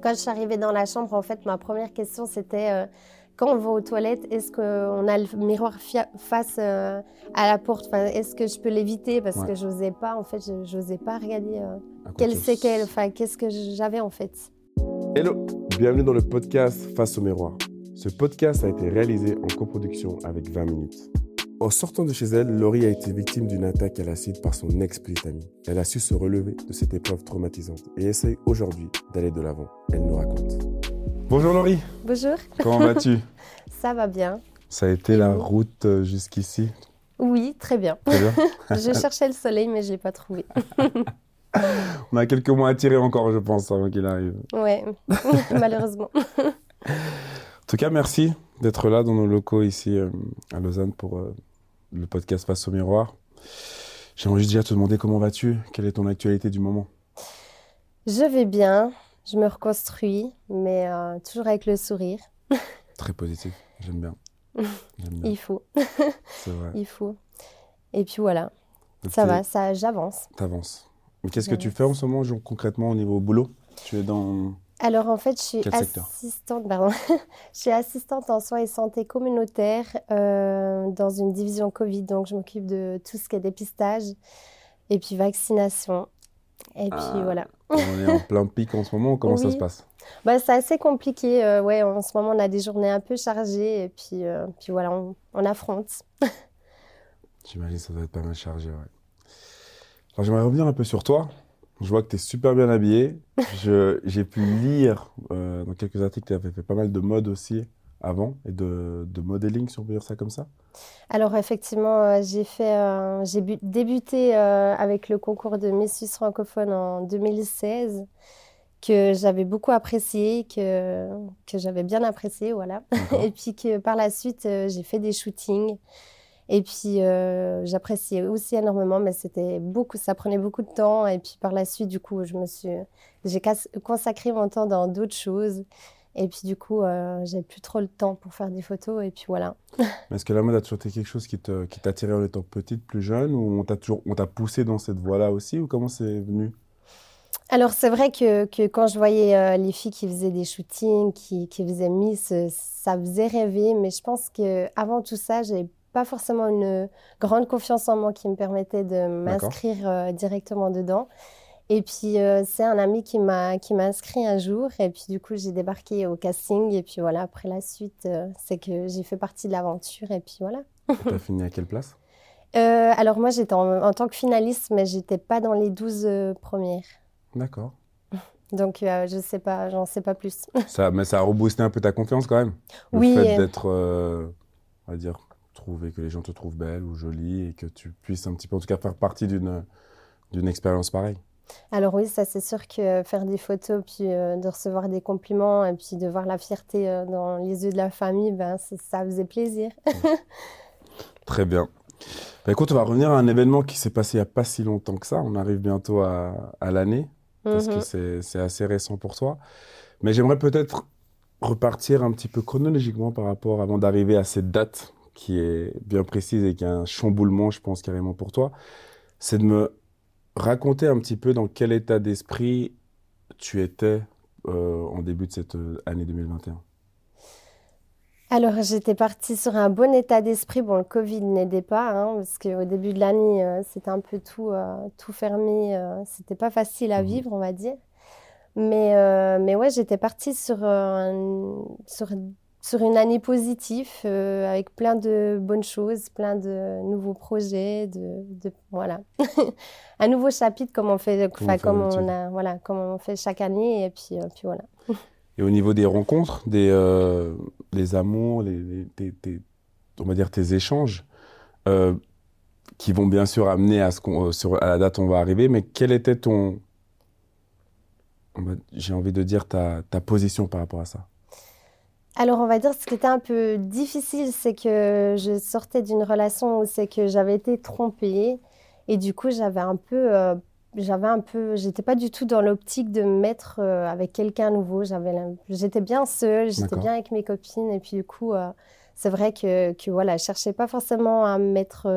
Quand je suis arrivée dans la chambre, en fait, ma première question, c'était euh, quand on va aux toilettes, est-ce qu'on a le miroir face euh, à la porte? Enfin, Est-ce que je peux l'éviter? Parce que je n'osais pas, en fait, je n'osais pas regarder euh, quelles séquelles, enfin, qu'est-ce que j'avais, en fait. Hello, bienvenue dans le podcast Face au miroir. Ce podcast a été réalisé en coproduction avec 20 minutes. En sortant de chez elle, Laurie a été victime d'une attaque à l'acide par son ex-petite amie. Elle a su se relever de cette épreuve traumatisante et essaye aujourd'hui d'aller de l'avant. Elle nous raconte. Bonjour Laurie. Bonjour. Comment vas-tu? Ça va bien. Ça a été la route euh, jusqu'ici? Oui, très bien. Très bien. je cherchais le soleil, mais je ne l'ai pas trouvé. On a quelques mois à tirer encore, je pense, avant qu'il arrive. Oui, malheureusement. En tout cas, merci d'être là dans nos locaux ici euh, à Lausanne pour euh, le podcast Face au miroir. J'aimerais juste déjà te demander comment vas-tu? Quelle est ton actualité du moment? Je vais bien, je me reconstruis, mais euh, toujours avec le sourire. Très positif, j'aime bien. Il faut. C'est vrai. Il faut. Et puis voilà, ça va, ça, j'avance. T'avances. Qu'est-ce que tu fais en ce moment, concrètement, au niveau boulot? Tu es dans alors en fait, je suis assistante, je suis assistante en soins et santé communautaire euh, dans une division Covid, donc je m'occupe de tout ce qui est dépistage et puis vaccination. Et puis ah, voilà. on est en plein pic en ce moment. Comment ça se passe? Bah, c'est assez compliqué. Euh, ouais, en ce moment, on a des journées un peu chargées et puis, euh, puis voilà, on, on affronte. J'imagine que ça doit être pas mal chargé. Ouais. Alors j'aimerais revenir un peu sur toi. Je vois que tu es super bien habillé. J'ai pu lire euh, dans quelques articles que tu avais fait pas mal de mode aussi avant et de, de, modeling, si on peut dire ça comme ça. Alors effectivement, euh, j'ai fait, euh, j'ai débuté avec le concours de Miss Suisse francophone en 2016 que j'avais beaucoup apprécié, que, que j'avais bien apprécié, voilà. Et puis que par la suite, j'ai fait des shootings. Et puis, euh, j'appréciais aussi énormément, mais c'était beaucoup, ça prenait beaucoup de temps. Et puis, par la suite, du coup, je me suis, j'ai consacré mon temps dans d'autres choses. Et puis, du coup, euh, j'ai plus trop le temps pour faire des photos. Et puis, voilà. Est-ce que la mode a toujours été quelque chose qui, t'attirait en étant petite, plus jeune? Ou on t'a toujours, on t'a poussé dans cette voie-là aussi? Ou comment c'est venu? Alors c'est vrai que, que, quand je voyais euh, les filles qui faisaient des shootings, qui, qui faisaient Miss, ça faisait rêver. Mais je pense qu'avant tout ça, j'ai pas forcément une grande confiance en moi qui me permettait de m'inscrire euh, directement dedans. Et puis, euh, c'est un ami qui m'a, qui m'a inscrit un jour. Et puis, du coup, j'ai débarqué au casting. Et puis, voilà, après la suite, euh, c'est que j'ai fait partie de l'aventure. Et puis, voilà. tu as fini à quelle place? Alors, moi, j'étais en, tant que finaliste, mais j'étais pas dans les 12 premières. D'accord. Donc, je sais pas, j'en sais pas plus. ça, mais ça a reboosté un peu ta confiance quand même Le oui. fait d'être, on va dire, trouver que les gens te trouvent belle ou jolie et que tu puisses un petit peu, en tout cas, faire partie d'une, d'une expérience pareille. Alors oui, ça c'est sûr que faire des photos, puis euh, de recevoir des compliments et puis de voir la fierté euh, dans les yeux de la famille, ben, ça faisait plaisir. Très bien. Ben, écoute, on va revenir à un événement qui s'est passé il n'y a pas si longtemps que ça. On arrive bientôt à, à l'année, parce que mhm. c'est, c'est assez récent pour toi. Mais j'aimerais peut-être repartir un petit peu chronologiquement par rapport, avant d'arriver à cette date qui est bien précise et qui a un chamboulement, je pense, carrément pour toi, c'est de me raconter un petit peu dans quel état d'esprit tu étais euh, en début de cette euh, année 2021. Alors, j'étais partie sur un bon état d'esprit. Bon, le Covid n'aidait pas, hein, parce qu'au début de l'année, euh, c'était un peu tout, tout fermé. c'était pas facile à mmh vivre, on va dire. Mais, mais ouais, j'étais partie sur, sur sur une année positive, euh, avec plein de bonnes choses, plein de nouveaux projets, de, voilà, un nouveau chapitre comme on fait, enfin, comme on a, voilà, comme on fait chaque année et puis, euh, puis voilà. et au niveau des rencontres, des, euh, amours, les, on va dire tes échanges, qui vont bien sûr amener à ce qu'on, sur à la date où on va arriver, mais quel était ton, j'ai envie de dire ta, ta position par rapport à ça? Alors, on va dire ce qui était un peu difficile, c'est que je sortais d'une relation où c'est que j'avais été trompée et du coup, j'avais un peu, euh, j'avais un peu, j'étais pas du tout dans l'optique de me mettre euh, avec quelqu'un nouveau. J'avais, j'étais bien seule, j'étais bien avec mes copines et puis du coup, euh, c'est vrai que, que voilà, je cherchais pas forcément à me mettre,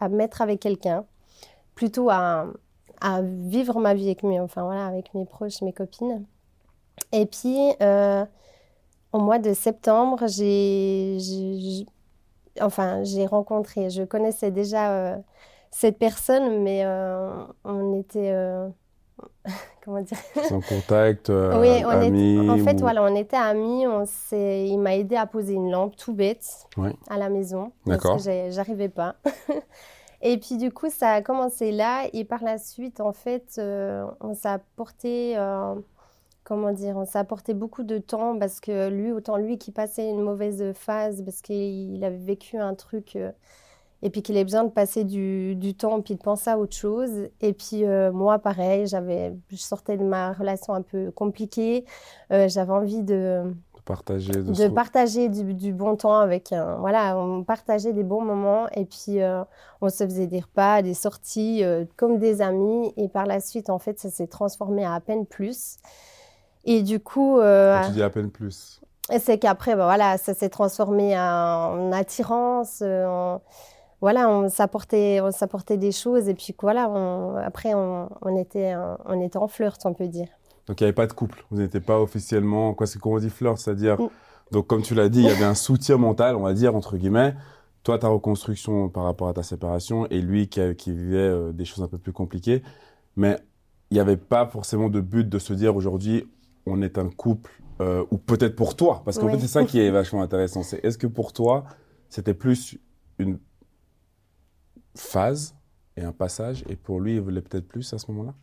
à mettre avec quelqu'un, plutôt à, à vivre ma vie avec mes, enfin voilà, avec mes proches, mes copines. Et puis, au mois de septembre, j'ai, enfin, j'ai rencontré, je connaissais déjà euh, cette personne, mais on était comment dire? Sans contact, euh, oui, amis. en fait, voilà, on était amis. On il m'a aidé à poser une lampe tout bête à la maison parce que j'arrivais pas. et puis du coup, ça a commencé là et par la suite, en fait, euh, on s'est apporté, euh, comment dire, on s'est apporté beaucoup de temps parce que lui, autant lui qui passait une mauvaise phase parce qu'il avait vécu un truc et puis qu'il ait besoin de passer du, du, temps puis de penser à autre chose. Et puis euh, moi, pareil, j'avais, je sortais de ma relation un peu compliquée. Euh, j'avais envie de, partager, de, partager du, du, bon temps avec un, voilà, on partageait des bons moments et puis euh, on se faisait des repas, des sorties comme des amis. Et par la suite, en fait, ça s'est transformé à à peine plus. Et du coup, Quand tu dis à peine plus. C'est qu'après, ben, voilà, ça s'est transformé en attirance, en voilà, on s'apportait, on s'apportait des choses et puis voilà, après on, était, on était en flirt, on peut dire. Donc il n'y avait pas de couple, vous n'étiez pas officiellement, quoi, c'est qu'on dit flirt, c'est-à-dire, mm. donc comme tu l'as dit, il y avait un soutien mental, on va dire entre guillemets. Toi, ta reconstruction par rapport à ta séparation et lui qui, qui vivait euh, des choses un peu plus compliquées, mais il n'y avait pas forcément de but de se dire aujourd'hui on est un couple euh, ou peut-être pour toi, parce qu'en fait c'est ça qui est vachement intéressant. C'est est-ce que pour toi c'était plus une phase et un passage, et pour lui, il voulait peut-être plus à ce moment-là?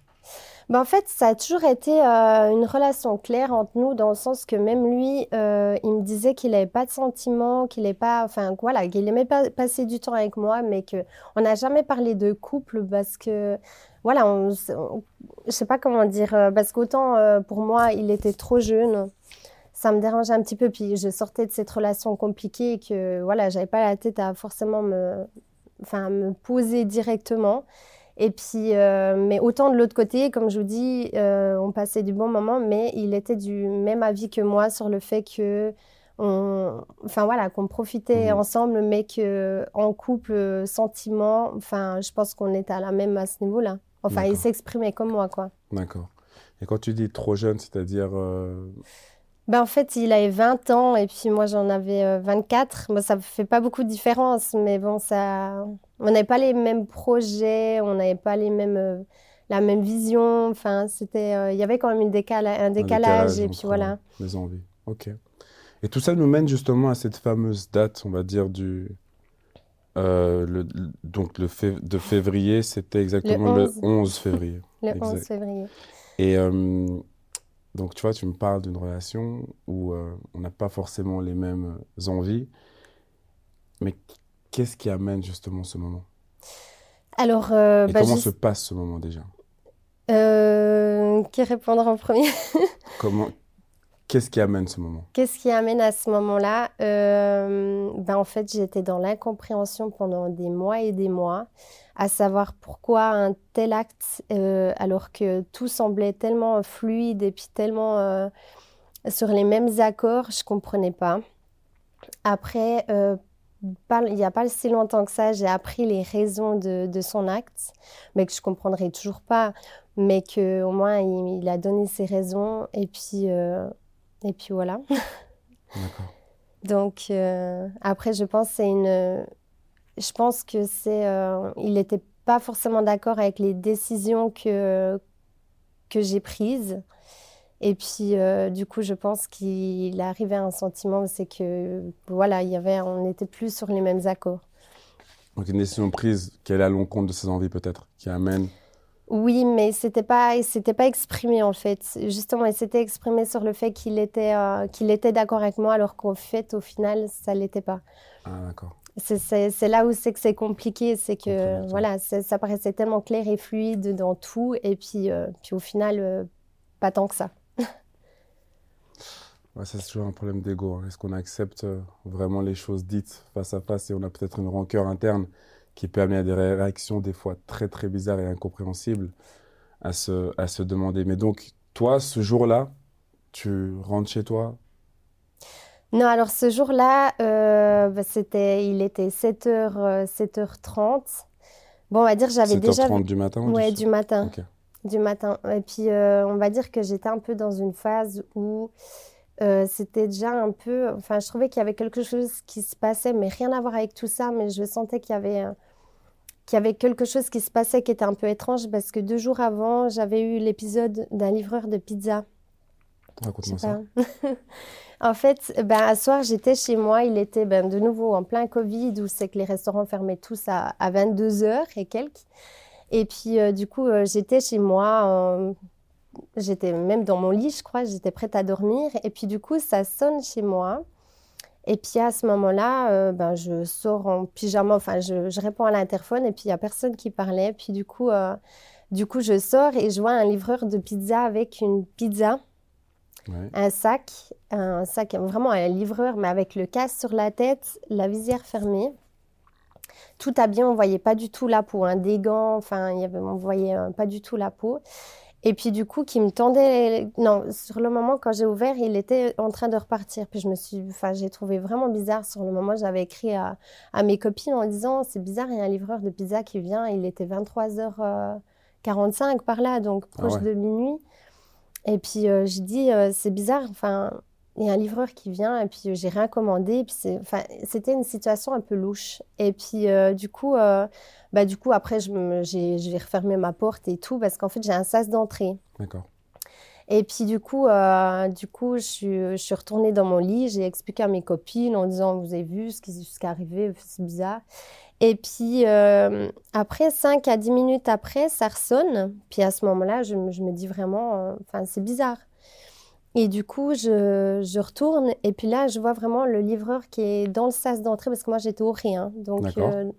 Ben en fait, ça a toujours été euh, une relation claire entre nous, dans le sens que même lui, euh, il me disait qu'il n'avait pas de sentiments, qu'il n'aimait pas, enfin voilà, qu'il aimait pas passer du temps avec moi, mais que on n'a jamais parlé de couple parce que voilà, on, je sais pas comment dire, euh, parce qu'autant pour moi, il était trop jeune, ça me dérangeait un petit peu, puis je sortais de cette relation compliquée et que voilà, j'avais pas la tête à forcément me enfin, me poser directement. Et puis, euh, mais autant de l'autre côté, comme je vous dis, euh, on passait du bon moment, mais il était du même avis que moi sur le fait que, on, enfin voilà, qu'on profitait mhm. ensemble, mais que en couple, sentiment, enfin, je pense qu'on était à la même à ce niveau-là. Enfin, il s'exprimait comme moi, quoi. D'accord. Et quand tu dis trop jeune, c'est-à-dire euh, ben, en fait, il avait 20 ans et puis moi j'en avais 24. Euh, bon, ça ne fait pas beaucoup de différence, mais bon, ça... on n'avait pas les mêmes projets, on n'avait pas les mêmes, euh, la même vision. Enfin, c'était, euh, il y avait quand même une décala... un, décalage, et puis voilà. Les envies. Ok. Et tout ça nous mène justement à cette fameuse date, on va dire, du. Le, donc le de février, c'était exactement le 11, février. le 11 février. Et donc, tu vois, tu me parles d'une relation où euh, on n'a pas forcément les mêmes euh, envies. Mais qu'est-ce qui amène justement ce moment? Alors, euh, Et bah, comment se passe ce moment déjà? Qui répondra en premier? Comment Qu'est-ce qui amène ce moment? Qu'est-ce qui amène à ce moment-là? Ben, En fait, j'étais dans l'incompréhension pendant des mois et des mois à savoir pourquoi un tel acte, euh, alors que tout semblait tellement fluide et puis tellement euh, sur les mêmes accords, je ne comprenais pas. Après, euh, il n'y a pas si longtemps que ça, j'ai appris les raisons de, son acte, mais que je ne comprendrai toujours pas, mais qu'au moins il, il, a donné ses raisons et puis, et puis voilà. Donc, après, je pense c'est une je pense que c'est, euh, il n'était pas forcément d'accord avec les décisions que que j'ai prises. Et puis, euh, du coup, je pense qu'il est arrivé à un sentiment, c'est que, voilà, il y avait, on n'était plus sur les mêmes accords. Donc, une décision prise qui allait à l'encontre de ses envies, peut-être, qui amène. Oui, mais c'était pas, c'était pas exprimé en fait. Justement, il s'était exprimé sur le fait qu'il était, euh, qu'il était d'accord avec moi, alors qu'en fait, au final, ça l'était pas. Ah, d'accord. C'est là où c'est que c'est compliqué, c'est que voilà, ça paraissait tellement clair et fluide dans tout, et puis, euh, puis au final, euh, pas tant que ça. ouais, c'est toujours un problème d'ego. Hein. Est-ce qu'on accepte vraiment les choses dites face à face et on a peut-être une rancœur interne? Qui peut amener à des réactions des fois très très bizarres et incompréhensibles à se, à se demander. Mais donc, toi, ce jour-là, tu rentres chez toi, non, alors ce jour-là, euh, bah, c'était, il était 7h, 7h30. Euh, bon, on va dire, j'avais déjà. 7h30 du matin Ouais, du matin. du matin. Et puis, euh, on va dire que j'étais un peu dans une phase où euh, c'était déjà un peu. Enfin, je trouvais qu'il y avait quelque chose qui se passait, mais rien à voir avec tout ça. Mais je sentais qu'il y avait, qu'il y avait quelque chose qui se passait qui était un peu étrange parce que deux jours avant, j'avais eu l'épisode d'un livreur de pizza. Raconte-moi ça. en fait, ben, à soir, j'étais chez moi. Il était ben, de nouveau en plein Covid où c'est que les restaurants fermaient tous à, à 22h et quelques. Et puis, euh, du coup, euh, j'étais chez moi, j'étais même dans mon lit, je crois, j'étais prête à dormir. Et puis, du coup, ça sonne chez moi. Et puis, à ce moment-là, euh, ben, je sors en pyjama, enfin, je, je réponds à l'interphone et puis il n'y a personne qui parlait. Puis, du coup, du coup, je sors et je vois un livreur de pizza avec une pizza. Un sac, un sac, vraiment un livreur, mais avec le casque sur la tête, la visière fermée tout à bien, on voyait pas du tout la peau, un des gants, enfin, il y avait, on voyait euh, pas du tout la peau. Et puis du coup, qui me tendait, non, sur le moment quand j'ai ouvert, il était en train de repartir. Puis je me suis, enfin, j'ai trouvé vraiment bizarre. Sur le moment, j'avais écrit à, à, mes copines en disant, c'est bizarre, il y a un livreur de pizza qui vient. Il était 23h45 par là, donc ah proche de minuit. Et puis euh, je dis, euh, c'est bizarre, enfin, il y a un livreur qui vient et puis euh, j'ai rien commandé. puis c'est, enfin, c'était une situation un peu louche. Et puis euh, du coup, euh, bah, du coup après j'ai, refermer ma porte et tout parce qu'en fait j'ai un sas d'entrée. D'accord. Et puis du coup, du coup je, suis, je suis retournée dans mon lit, j'ai expliqué à mes copines en disant vous avez vu ce qui, ce qui est arrivé, c'est bizarre. Et puis après 5 à 10 minutes après, ça ressonne. Puis à ce moment-là, je, je me dis vraiment, enfin c'est bizarre. Et du coup, je, je, retourne et puis là, je vois vraiment le livreur qui est dans le sas d'entrée parce que moi, j'étais au rien. Donc, euh,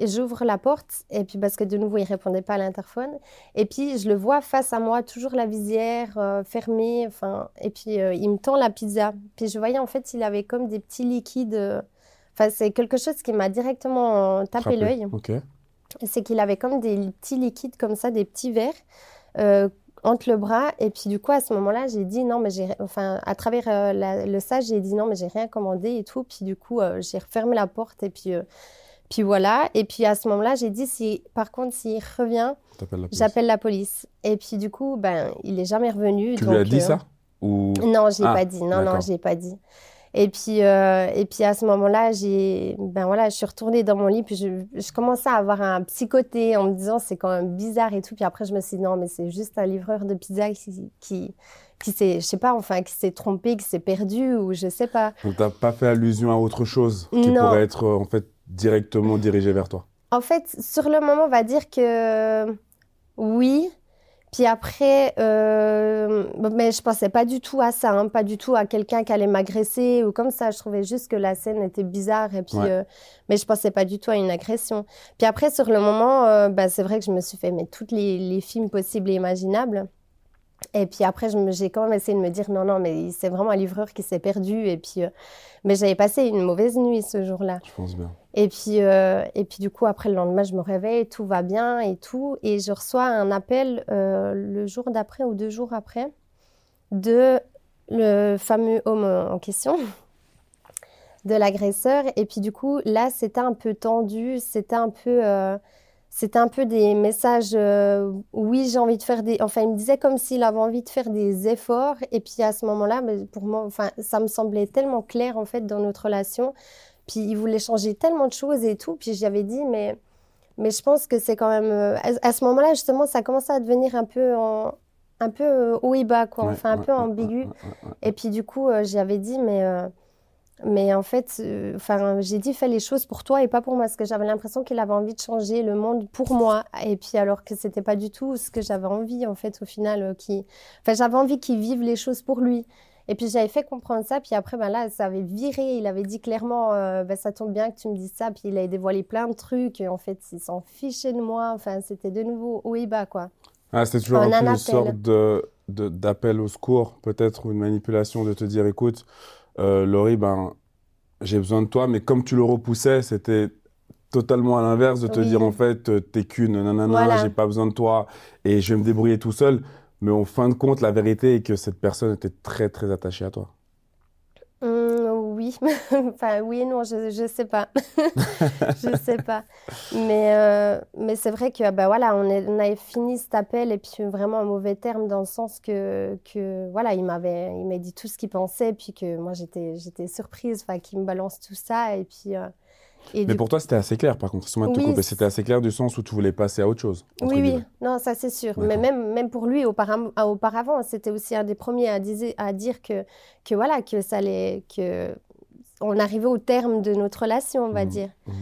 j'ouvre la porte et puis parce que de nouveau, il répondait pas à l'interphone. Et puis, je le vois face à moi, toujours la visière euh, fermée. Enfin, et puis, euh, il me tend la pizza. Puis, je voyais en fait, il avait comme des petits liquides. Enfin, c'est quelque chose qui m'a directement tapé l'œil. C'est qu'il avait comme des petits liquides comme ça, des petits verres entre le bras. Et puis, du coup, à ce moment-là, j'ai dit non, mais j'ai. Enfin, à travers euh, le sage, j'ai dit non, mais j'ai rien commandé et tout. Puis, du coup, euh, j'ai refermé la porte et puis. Euh, puis voilà. Et puis à ce moment-là, j'ai dit si, par contre, s'il revient, j'appelle la police. Et puis du coup, ben, il est jamais revenu. Tu lui as dit ça ou... Non, j'ai ah, pas dit. Non, non, j'ai pas dit. Et puis, euh, et puis à ce moment-là, j'ai, ben voilà, je suis retournée dans mon lit, puis je, je commençais à avoir un psychoté en me disant c'est quand même bizarre et tout. Puis après, je me suis dit non, mais c'est juste un livreur de pizza qui, qui, qui s'est, je sais pas, enfin, qui s'est trompé, qui s'est perdu ou je sais pas. Donc t'as pas fait allusion à autre chose qui pourrait être en fait directement dirigé vers toi. En fait, sur le moment, on va dire que oui, puis après, euh, mais je pensais pas du tout à ça, hein, pas du tout à quelqu'un qui allait m'agresser ou comme ça. Je trouvais juste que la scène était bizarre et puis, euh, mais je pensais pas du tout à une agression. Puis après, sur le moment, euh, bah, c'est vrai que je me suis fait mettre tous les, les films possibles et imaginables. Et puis après, j'ai quand même essayé de me dire non, non, mais c'est vraiment un livreur qui s'est perdu. Et puis, euh, mais j'avais passé une mauvaise nuit ce jour-là. Je pense bien. Et puis, euh, et puis du coup, après le lendemain, je me réveille, tout va bien et tout. Et je reçois un appel euh, le jour d'après ou deux jours après de le fameux homme en question, de l'agresseur. Et puis du coup, là, c'était un peu tendu, c'était un peu c'était un peu des messages, euh, oui, j'ai envie de faire des... Enfin, il me disait comme s'il avait envie de faire des efforts. Et puis à ce moment-là, pour moi, enfin, ça me semblait tellement clair, en fait, dans notre relation. Puis il voulait changer tellement de choses et tout. Puis j'avais dit, mais, mais je pense que c'est quand même... Euh, à, ce moment-là, justement, ça commençait à devenir un peu en, un peu euh, haut et bas, quoi. enfin, un peu ambigu. et puis du coup, j'avais dit, mais... Mais en fait, euh, enfin, j'ai dit fais les choses pour toi et pas pour moi, parce que j'avais l'impression qu'il avait envie de changer le monde pour moi. Et puis alors que c'était pas du tout ce que j'avais envie, en fait, au final, euh, qui, enfin, j'avais envie qu'il vive les choses pour lui. Et puis j'avais fait comprendre ça, puis après, ben là, ça avait viré. Il avait dit clairement, euh, ben, ça tombe bien que tu me dises ça. Puis il avait dévoilé plein de trucs. Et en fait, il s'en fichait de moi. Enfin, c'était de nouveau haut et bas, quoi. Ah, c'était toujours un une sorte de d'appel au secours, peut-être, ou une manipulation de te dire, écoute, euh, Laurie, ben, j'ai besoin de toi, mais comme tu le repoussais, c'était totalement à l'inverse de te dire en fait, euh, t'es qu'une, nanana, voilà. j'ai pas besoin de toi et je vais me débrouiller tout seul. Mais en fin de compte, la vérité est que cette personne était très très attachée à toi. Oui enfin, oui non, je, je sais pas. je sais pas. Mais, euh, mais c'est vrai que, bah voilà, on, est, on avait fini cet appel et puis vraiment en mauvais terme dans le sens que, que voilà, il m'avait, il m'a dit tout ce qu'il pensait, puis que moi, j'étais, j'étais surprise, qu'il me balance tout ça et puis. Euh, mais pour toi, c'était assez clair, par contre. Oui, c'était assez clair du sens où tu voulais passer à autre chose. Oui, oui, non, ça c'est sûr. Mais même, même pour lui, auparavant, auparavant c'était aussi un des premiers à, à dire que, que voilà, que ça allait, que on arrivait au terme de notre relation, on va mmh, dire. Mmh.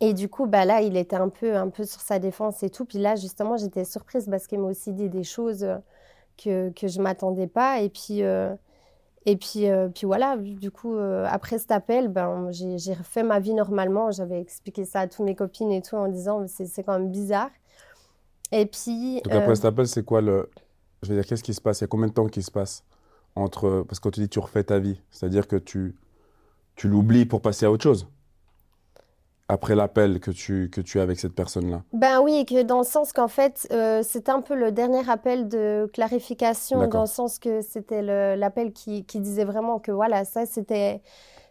Et du coup, bah là, il était un peu, un peu sur sa défense et tout. Puis là, justement, j'étais surprise parce qu'il m'a aussi dit des choses euh, que, que je m'attendais pas. Et puis, euh, et puis, euh, puis voilà, du coup, euh, après cet appel, ben, j'ai refait ma vie normalement. J'avais expliqué ça à toutes mes copines et tout en disant c'est quand même bizarre. Et puis. Donc après cet appel, c'est quoi le. Je veux dire, qu'est-ce qui se passe? Il y a combien de temps qui se passe entre. Parce que quand tu dis tu refais ta vie, c'est-à-dire que tu, tu l'oublies pour passer à autre chose après l'appel que tu, que tu as avec cette personne-là Ben oui, que dans le sens qu'en fait, euh, c'était un peu le dernier appel de clarification, dans le sens que c'était l'appel qui, qui, disait vraiment que voilà, ça c'était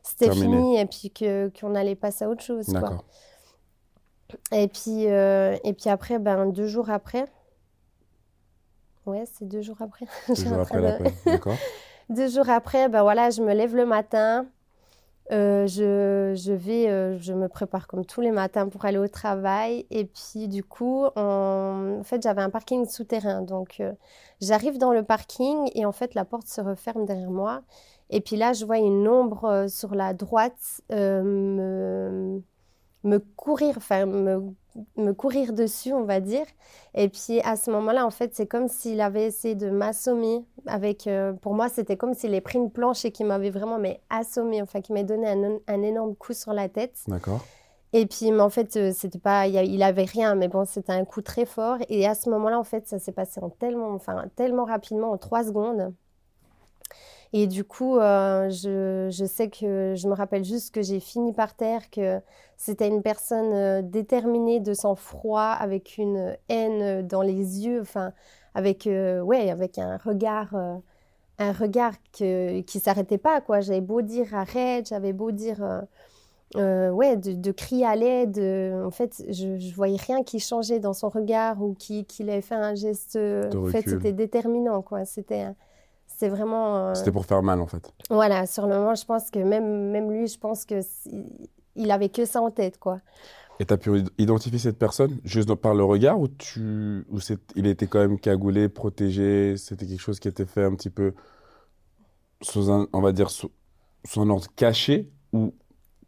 fini et puis qu'on allait passer à autre chose. D'accord. Et puis, euh, et puis après, ben, deux jours après, ouais, c'est deux jours après. Deux jours après l'appel, d'accord. deux jours après, ben voilà, je me lève le matin. Euh, je, je, vais, euh, je me prépare comme tous les matins pour aller au travail. Et puis, du coup, en, fait, j'avais un parking souterrain. Donc, euh, j'arrive dans le parking et en fait, la porte se referme derrière moi. Et puis là, je vois une ombre sur la droite me, me courir, enfin, me me courir dessus, on va dire. Et puis à ce moment-là, en fait, c'est comme s'il avait essayé de m'assommer. Avec, euh, pour moi, c'était comme s'il avait pris une planche et qu'il m'avait vraiment mais assommé, enfin, qu'il m'ait donné un, énorme coup sur la tête. D'accord. Et puis, mais en fait, euh, c'était pas, il avait rien, mais bon, c'était un coup très fort. Et à ce moment-là, en fait, ça s'est passé en tellement, enfin, tellement rapidement, en trois secondes. Et du coup, euh, je, je, sais que je me rappelle juste que j'ai fini par terre, que c'était une personne euh, déterminée, de sang-froid, avec une haine dans les yeux, enfin, avec, euh, ouais, avec un regard, un regard que, qui s'arrêtait pas, quoi. J'avais beau dire arrête, j'avais beau dire, ouais, de, de, crier à l'aide. en fait, je, je voyais rien qui changeait dans son regard ou qu'il qui avait fait un geste. en fait, c'était déterminant, quoi. C'était c'est vraiment. Euh, C'était pour faire mal, en fait. Voilà, sur le moment, je pense que même, même lui, je pense que il avait que ça en tête, quoi. Et tu as pu identifier cette personne juste par le regard ou, tu, ou il était quand même cagoulé, protégé C'était quelque chose qui était fait un petit peu sous un, on va dire, sous, un ordre caché ou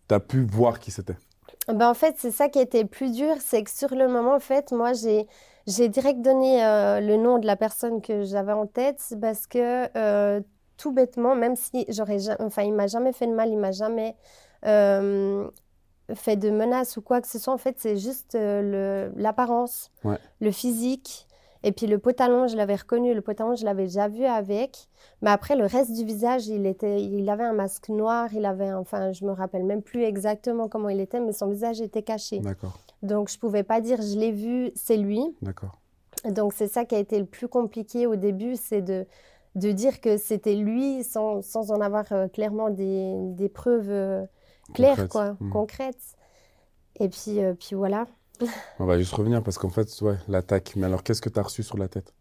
tu as pu voir qui c'était? Ben, En fait, c'est ça qui était plus dur, c'est que sur le moment, en fait, moi, j'ai j'ai direct donné euh, le nom de la personne que j'avais en tête parce que euh, tout bêtement, même si j'aurais, enfin, il m'a jamais fait de mal, il m'a jamais euh, fait de menaces ou quoi que ce soit. En fait, c'est juste le, l'apparence, le physique. Et puis le potalon, je l'avais reconnu, le potalon, je l'avais déjà vu avec. Mais après, le reste du visage, il, était, il avait un masque noir, il avait, enfin, je me rappelle même plus exactement comment il était, mais son visage était caché. D'accord. Donc, je pouvais pas dire je l'ai vu, c'est lui. D'accord. Donc, c'est ça qui a été le plus compliqué au début, c'est de, de dire que c'était lui sans, sans, en avoir euh, clairement des, des preuves euh, claires, quoi, mmh. concrètes. Et puis, euh, puis voilà. On va juste revenir parce qu'en fait, ouais, l'attaque. Mais alors, qu'est-ce que tu as reçu sur la tête?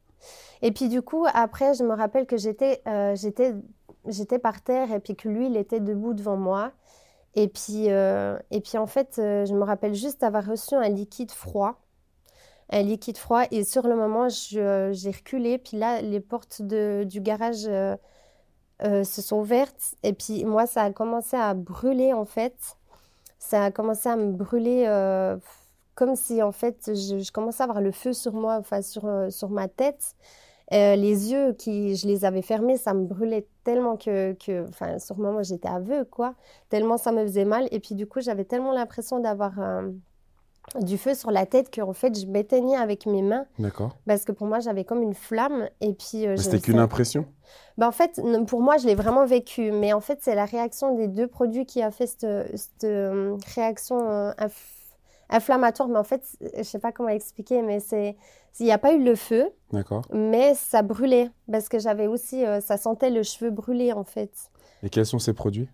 Et puis, du coup, après, je me rappelle que j'étais j'étais j'étais par terre et puis que lui, il était debout devant moi. Et puis, euh, et puis en fait, euh, je me rappelle juste avoir reçu un liquide froid. Un liquide froid. Et sur le moment, j'ai reculé. Puis là, les portes du garage euh, se sont ouvertes. Et puis moi, ça a commencé à brûler en fait. Ça a commencé à me brûler comme si en fait, je, je, commençais à avoir le feu sur moi, enfin sur, sur ma tête. Les yeux, qui, je les avais fermés, ça me brûlait tellement que, que enfin, sur le moment, j'étais aveugle, quoi. Tellement ça me faisait mal. Et puis, du coup, j'avais tellement l'impression d'avoir euh, du feu sur la tête qu'en fait, je m'éteignais avec mes mains. D'accord. Parce que pour moi, j'avais comme une flamme. Et puis. Euh, c'était qu'une impression? Ben, En fait, pour moi, je l'ai vraiment vécu. Mais en fait, c'est la réaction des deux produits qui a fait cette, cette réaction inflammatoire, mais en fait, je sais pas comment expliquer, mais c'est, il n'y a pas eu le feu. Mais ça brûlait parce que j'avais aussi, euh, ça sentait le cheveu brûler en fait. Et quels sont ces produits?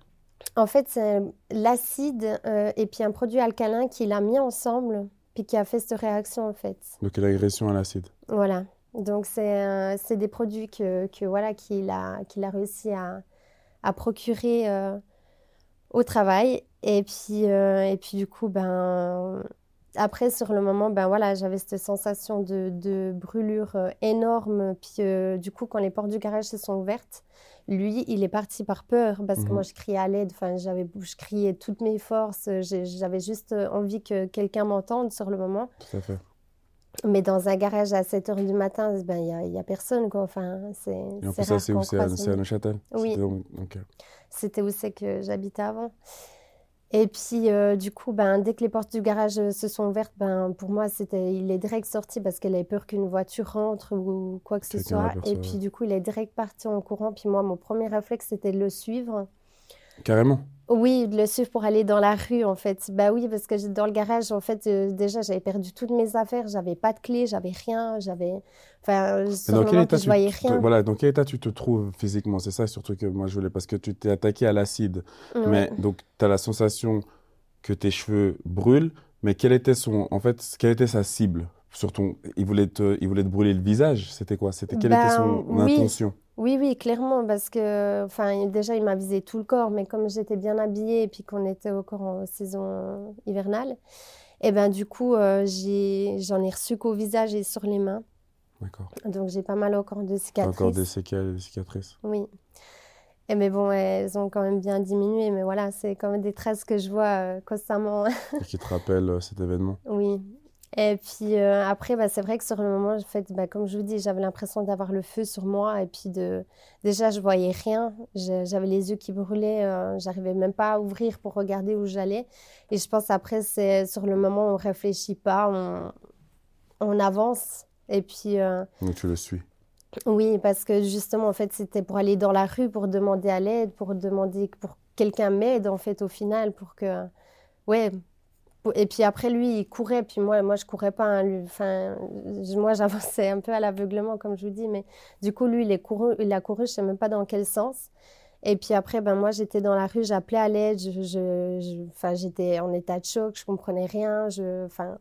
En fait, c'est l'acide euh, et puis un produit alcalin qu'il a mis ensemble, puis qui a fait cette réaction, en fait. Donc, l'agression à l'acide. Voilà. Donc, c'est c'est des produits que, que voilà, qu'il a, qu'il a réussi à, à procurer euh, au travail. Et puis, euh, et puis, du coup, ben, après, sur le moment, ben voilà, j'avais cette sensation de, de brûlure énorme. Puis, du coup, quand les portes du garage se sont ouvertes, lui, il est parti par peur parce que Mhm. moi, je criais à l'aide. Enfin, j'avais, je criais toutes mes forces. J'avais juste euh, envie que quelqu'un m'entende sur le moment. Tout à fait. Mais dans un garage à 7 heures du matin, ben, il n'y a, a personne, quoi. Enfin, c'est Et en plus, ça, c'est où? C'est à, Neuchâtel? Oui. C'était où c'est que j'habitais avant. Et puis, euh, du coup, ben, dès que les portes du garage euh, se sont ouvertes, ben, pour moi, c'était, il est direct sorti parce qu'elle avait peur qu'une voiture rentre ou quoi que ce soit. Et puis, du coup, il est direct parti en courant. Puis moi, mon premier réflexe, c'était de le suivre. Carrément. Oui, de le suivre pour aller dans la rue, en fait. Bah oui, parce que dans le garage, en fait, euh, déjà, j'avais perdu toutes mes affaires. J'avais pas de clé, j'avais rien. J'avais... Enfin, sur dans le quel moment, état puis je voyais te- rien. voilà, dans quel état tu te trouves physiquement? C'est ça surtout que moi je voulais, parce que tu t'es attaqué à l'acide. Mais donc, tu as la sensation que tes cheveux brûlent, mais quelle était son, en fait, quelle était sa cible sur ton, il voulait te, il voulait te brûler le visage, c'était quoi? C'était, quelle était Ben, son oui. intention? Oui, oui, clairement, parce que, enfin, déjà, il m'a visé tout le corps, mais comme j'étais bien habillée et puis qu'on était encore en saison hivernale, et ben du coup, euh, j'en ai reçu qu'au visage et sur les mains. D'accord. Donc, j'ai pas mal encore de T'as encore des cicatrices. séquelles, et des cicatrices? Oui. Et mais bon, elles ont quand même bien diminué, mais voilà, c'est quand même des traces que je vois euh, constamment. Et qui te rappellent euh, cet événement? Oui. Et puis euh, après, bah, c'est vrai que sur le moment, en fait, bah, comme je vous dis, j'avais l'impression d'avoir le feu sur moi. Et puis de... déjà, je voyais rien. J'avais les yeux qui brûlaient. euh, j'arrivais même pas à ouvrir pour regarder où j'allais. Et je pense après, c'est sur le moment, on réfléchit pas, on, on avance. Et puis, euh, Donc tu le suis. oui, parce que justement, en fait, c'était pour aller dans la rue, pour demander à l'aide, pour demander pour que quelqu'un m'aide, en fait, au final, pour que... Ouais. Et puis après, lui, il courait, puis moi, moi je courais pas. hein, lui. Enfin, moi, j'avançais un peu à l'aveuglement, comme je vous dis, mais du coup, lui, il est couru, il a couru, je sais même pas dans quel sens. Et puis après, ben, moi, j'étais dans la rue, j'appelais à l'aide, je, je, je- j'étais en état de choc, je comprenais rien, je, enfin,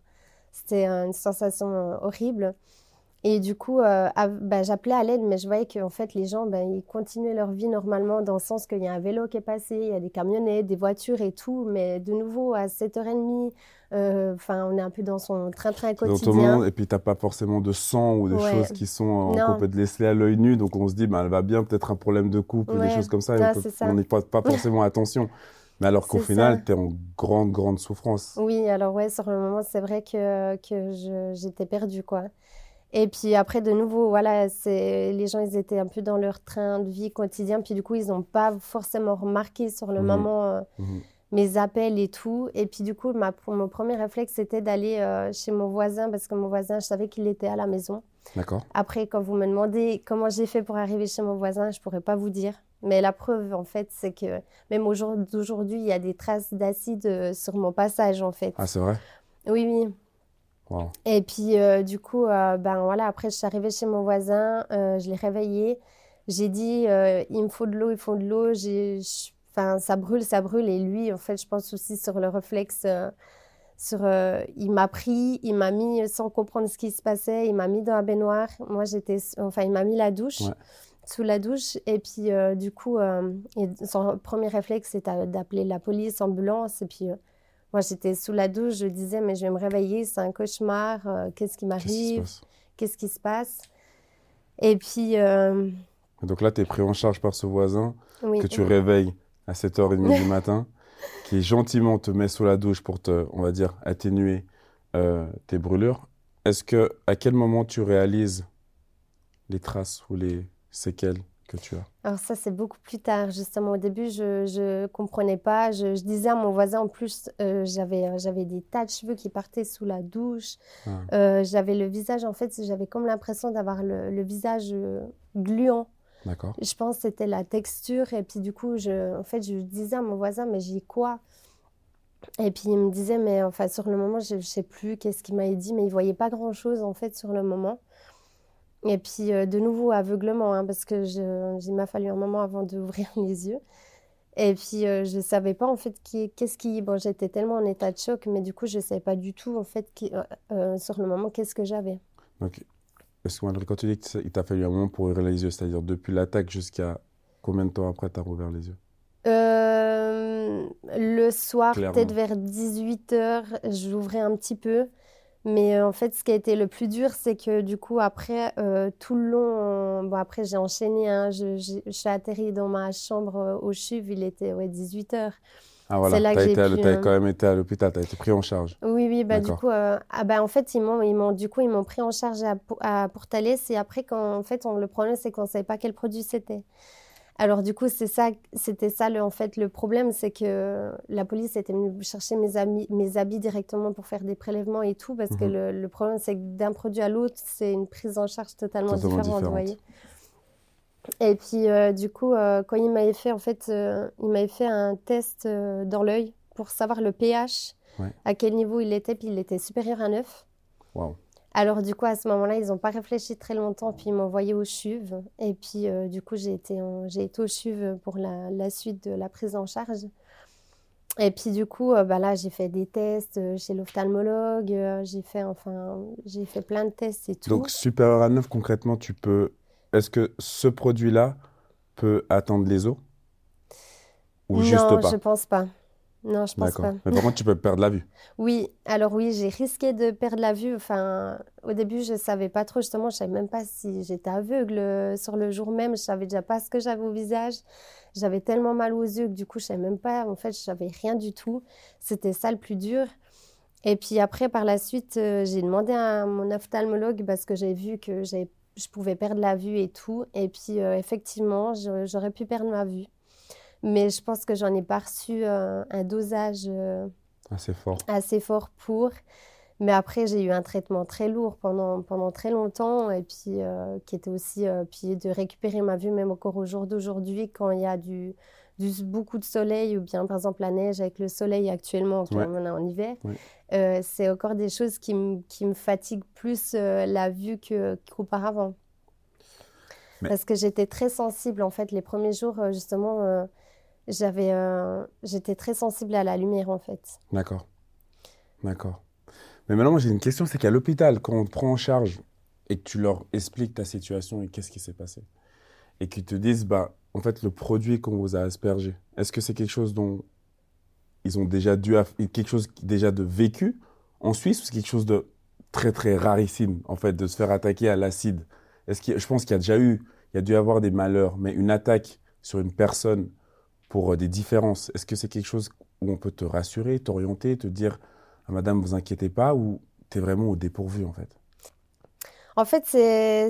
c'était une sensation euh, horrible. Et du coup, euh, ben, j'appelais à l'aide, mais je voyais qu'en fait, les gens, ben, ils continuaient leur vie normalement, dans le sens qu'il y a un vélo qui est passé, il y a des camionnettes, des voitures et tout, mais de nouveau, à 7h30, euh, on est un peu dans son train-train Dans quotidien. monde, et puis t'as pas forcément de sang ou des Ouais. choses qui sont, euh, qu'on peut te laisser à l'œil nu, donc on se dit, bah, elle va bien, peut-être un problème de couple ou des Ouais. choses comme ça, et on n'y porte pas forcément attention. Mais alors qu'au final, tu es en grande, grande souffrance. Oui, alors ouais, sur le moment, c'est vrai que, que j'étais perdue, quoi. Et puis après, de nouveau, voilà, les gens, ils étaient un peu dans leur train de vie quotidien, puis du coup, ils n'ont pas forcément remarqué sur le Mhm. moment euh, Mhm. mes appels et tout. Et puis du coup, ma, mon premier réflexe, c'était d'aller euh, chez mon voisin, parce que mon voisin, je savais qu'il était à la maison. D'accord? Après, quand vous me demandez comment j'ai fait pour arriver chez mon voisin, je pourrais pas vous dire. Mais la preuve, en fait, c'est que même au jour d'aujourd'hui, il y a des traces d'acide euh, sur mon passage, en fait. Ah, c'est vrai? Oui, oui. Wow. Et puis, euh, du coup, euh, ben voilà, après, je suis arrivée chez mon voisin, euh, je l'ai réveillé. J'ai dit, il me faut de l'eau, il faut de l'eau. Enfin, ça brûle, ça brûle. Et lui, en fait, je pense aussi sur le réflexe, sur, il m'a pris, il m'a mis, sans comprendre ce qui se passait, il m'a mis dans la baignoire. Moi, j'étais, enfin, il m'a mis la douche, Ouais. sous la douche. Et puis, du coup, et son premier réflexe, c'était d'appeler la police, ambulance. Et puis, moi, j'étais sous la douche, je disais, mais je vais me réveiller, c'est un cauchemar, euh, qu'est-ce qui Qu'est-ce qui se m'arrive, passe? qu'est-ce qui se passe? Et puis, euh, donc là, tu es pris en charge par ce voisin oui, que tu réveilles à 7h30 du matin, qui gentiment te met sous la douche pour te, on va dire, atténuer euh, tes brûlures. Est-ce que, à quel moment tu réalises les traces ou les séquelles? Que tu as? alors ça, c'est beaucoup plus tard, justement. Au début, je je comprenais pas. Je, je disais à mon voisin, en plus, euh, j'avais, euh, j'avais des tas de cheveux qui partaient sous la douche. Ah. Euh, j'avais le visage, en fait, j'avais comme l'impression d'avoir le, le visage gluant. D'accord? Je pense que c'était la texture. Et puis du coup, je, en fait, je disais à mon voisin, mais j'ai quoi? Et puis il me disait, mais enfin, sur le moment, je ne sais plus qu'est-ce qu'il m'avait dit, mais il voyait pas grand-chose, en fait, sur le moment. Et puis euh, de nouveau, aveuglement, hein, parce que je, il m'a fallu un moment avant d'ouvrir les yeux. Et puis, euh, je ne savais pas en fait qu'est-ce qui. Bon, j'étais tellement en état de choc, mais du coup, je ne savais pas du tout en fait qui, euh, sur le moment qu'est-ce que j'avais. Que quand tu dis qu'il t'a fallu un moment pour ouvrir les yeux, c'est-à-dire depuis l'attaque jusqu'à combien de temps après tu as rouvert les yeux? Le soir, peut-être vers 18h, j'ouvrais un petit peu. Mais euh, en fait, ce qui a été le plus dur, c'est que du coup, après, euh, tout le long, bon, après, j'ai enchaîné. Hein, je, suis atterri dans ma chambre euh, au CHUV, il était ouais, 18 h Ah voilà, tu as, quand même été à l'hôpital, tu as été pris en charge. Oui, oui, bah, du coup, ah, bah, en fait, ils m'ont, ils m'ont, du coup, ils m'ont pris en charge à, à Portales. Et après, quand, en fait, on, le problème, c'est qu'on ne savait pas quel produit c'était. Alors du coup, c'est ça, c'était ça le, en fait le problème, c'est que la police était venue chercher mes, amis, mes habits directement pour faire des prélèvements et tout, parce que mhm. le, problème, c'est que d'un produit à l'autre, c'est une prise en charge totalement, différente, voyez. Et puis euh, du coup, euh, quand il m'avait fait, en fait, euh, il m'avait fait un test dans l'œil pour savoir le pH, à quel niveau il était, puis il était supérieur à 9. Wow. Alors du coup, à ce moment-là, ils n'ont pas réfléchi très longtemps, puis ils m'ont envoyé au CHUV. Et puis euh, du coup, j'ai été, j'ai été au CHUV pour la, suite de la prise en charge. Et puis du coup, euh, bah, là, j'ai fait des tests euh, chez l'ophtalmologue, j'ai fait, enfin, j'ai fait plein de tests et tout. Donc supérieur à 9, concrètement, tu peux... Est-ce que ce produit-là peut atteindre les os? Ou non, juste pas? je pense pas. Non, je pense pas. Mais par contre, tu peux perdre la vue. Oui, alors oui, j'ai risqué de perdre la vue. Enfin, au début, je savais pas trop, justement, je savais même pas si j'étais aveugle euh, sur le jour même. Je savais déjà pas ce que j'avais au visage. J'avais tellement mal aux yeux que du coup, je savais même pas. En fait, je savais rien du tout. C'était ça le plus dur. Et puis après, par la suite, euh, j'ai demandé à mon ophtalmologue parce que j'ai vu que je pouvais perdre la vue et tout. Et puis, euh, effectivement, j'aurais pu perdre ma vue. Mais je pense que j'en ai pas reçu euh, un dosage euh, assez fort. Assez fort pour. Mais après, j'ai eu un traitement très lourd pendant, pendant très longtemps et puis euh, qui était aussi puis de récupérer ma vue même encore au jour d'aujourd'hui quand il y a du, du, beaucoup de soleil ou bien par exemple la neige avec le soleil actuellement on est en hiver. c'est encore des choses qui, qui me fatiguent plus la vue qu'auparavant. Parce que j'étais très sensible en fait les premiers jours justement j'avais, j'étais très sensible à la lumière en fait. D'accord, d'accord. Mais maintenant, moi j'ai une question, c'est qu'à l'hôpital, quand on te prend en charge et que tu leur expliques ta situation et qu'est-ce qui s'est passé, et qu'ils te disent, bah, en fait, le produit qu'on vous a aspergé, est-ce que c'est quelque chose dont ils ont déjà dû, quelque chose déjà de vécu en Suisse ou c'est quelque chose de très très rarissime, en fait, de se faire attaquer à l'acide? Est-ce que je pense qu'il y a déjà eu, il y a dû avoir des malheurs, mais une attaque sur une personne pour euh, des différences Est-ce que c'est quelque chose où on peut te rassurer, t'orienter, te dire ah, Madame, vous inquiétez pas ou tu es vraiment au dépourvu en fait? En fait, c'est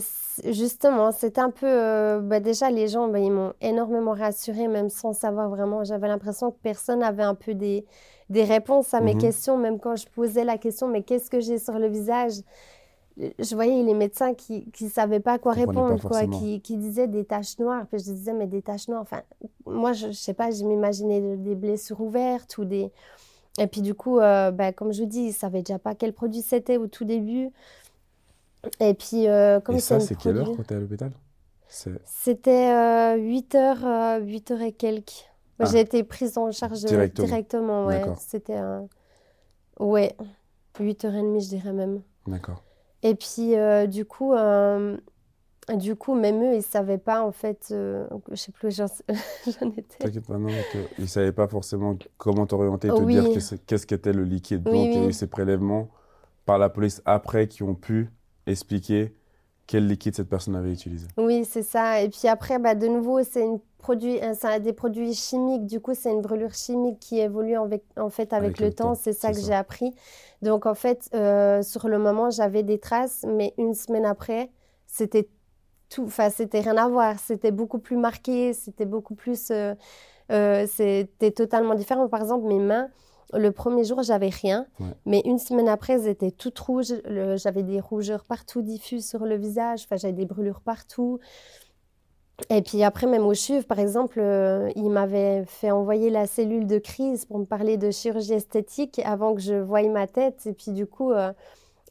justement, c'est un peu. Euh, bah, déjà, les gens, bah, ils m'ont énormément rassuré, même sans savoir vraiment. J'avais l'impression que personne avait un peu des, des réponses à mes mhm. questions, même quand je posais la question Mais qu'est-ce que j'ai sur le visage? Je voyais les médecins qui ne savaient pas quoi répondre, quoi, qui, qui, disaient des taches noires. Puis je disais, mais des taches noires, enfin, moi, je ne sais pas, je m'imaginais des blessures ouvertes ou des... Et puis du coup, euh, bah, comme je vous dis, ils ne savaient déjà pas quel produit c'était au tout début. Et puis, euh, comme et ça, c'est quelle heure quand tu es à l'hôpital? C'était 8 euh, heures, 8 heures et quelques. Ah. J'ai été prise en charge directement, directement ouais. C'était. Ouais, 8h30, je dirais même. D'accord. Et puis, euh, du coup, euh, du coup, même eux, ils ne savaient pas, en fait, euh, je ne sais plus, j'en étais. T'inquiète pas, non, ils ne savaient pas forcément comment t'orienter, te dire qu'est-ce qu'était le liquide. Donc, il y a eu ces prélèvements par la police après qui ont pu expliquer quel liquide cette personne avait utilisé. Oui, c'est ça. Et puis après, bah, de nouveau, c'est une produit, ça des produits chimiques. Du coup, c'est une brûlure chimique qui évolue en, en fait avec, le, temps. C'est ça que j'ai appris. Donc, en fait, euh, sur le moment, j'avais des traces, mais une semaine après, c'était tout. Enfin, c'était rien à voir. C'était beaucoup plus marqué. C'était beaucoup plus. Euh, euh, c'était totalement différent. Par exemple, mes mains le premier jour, j'avais rien, mais une semaine après, elles étaient toutes rouges. J'avais des rougeurs partout diffuses sur le visage. Enfin, j'avais des brûlures partout. Et puis après, même au CHUV, par exemple, euh, il m'avait fait envoyer la cellule de crise pour me parler de chirurgie esthétique avant que je voie ma tête. Et puis du coup, euh,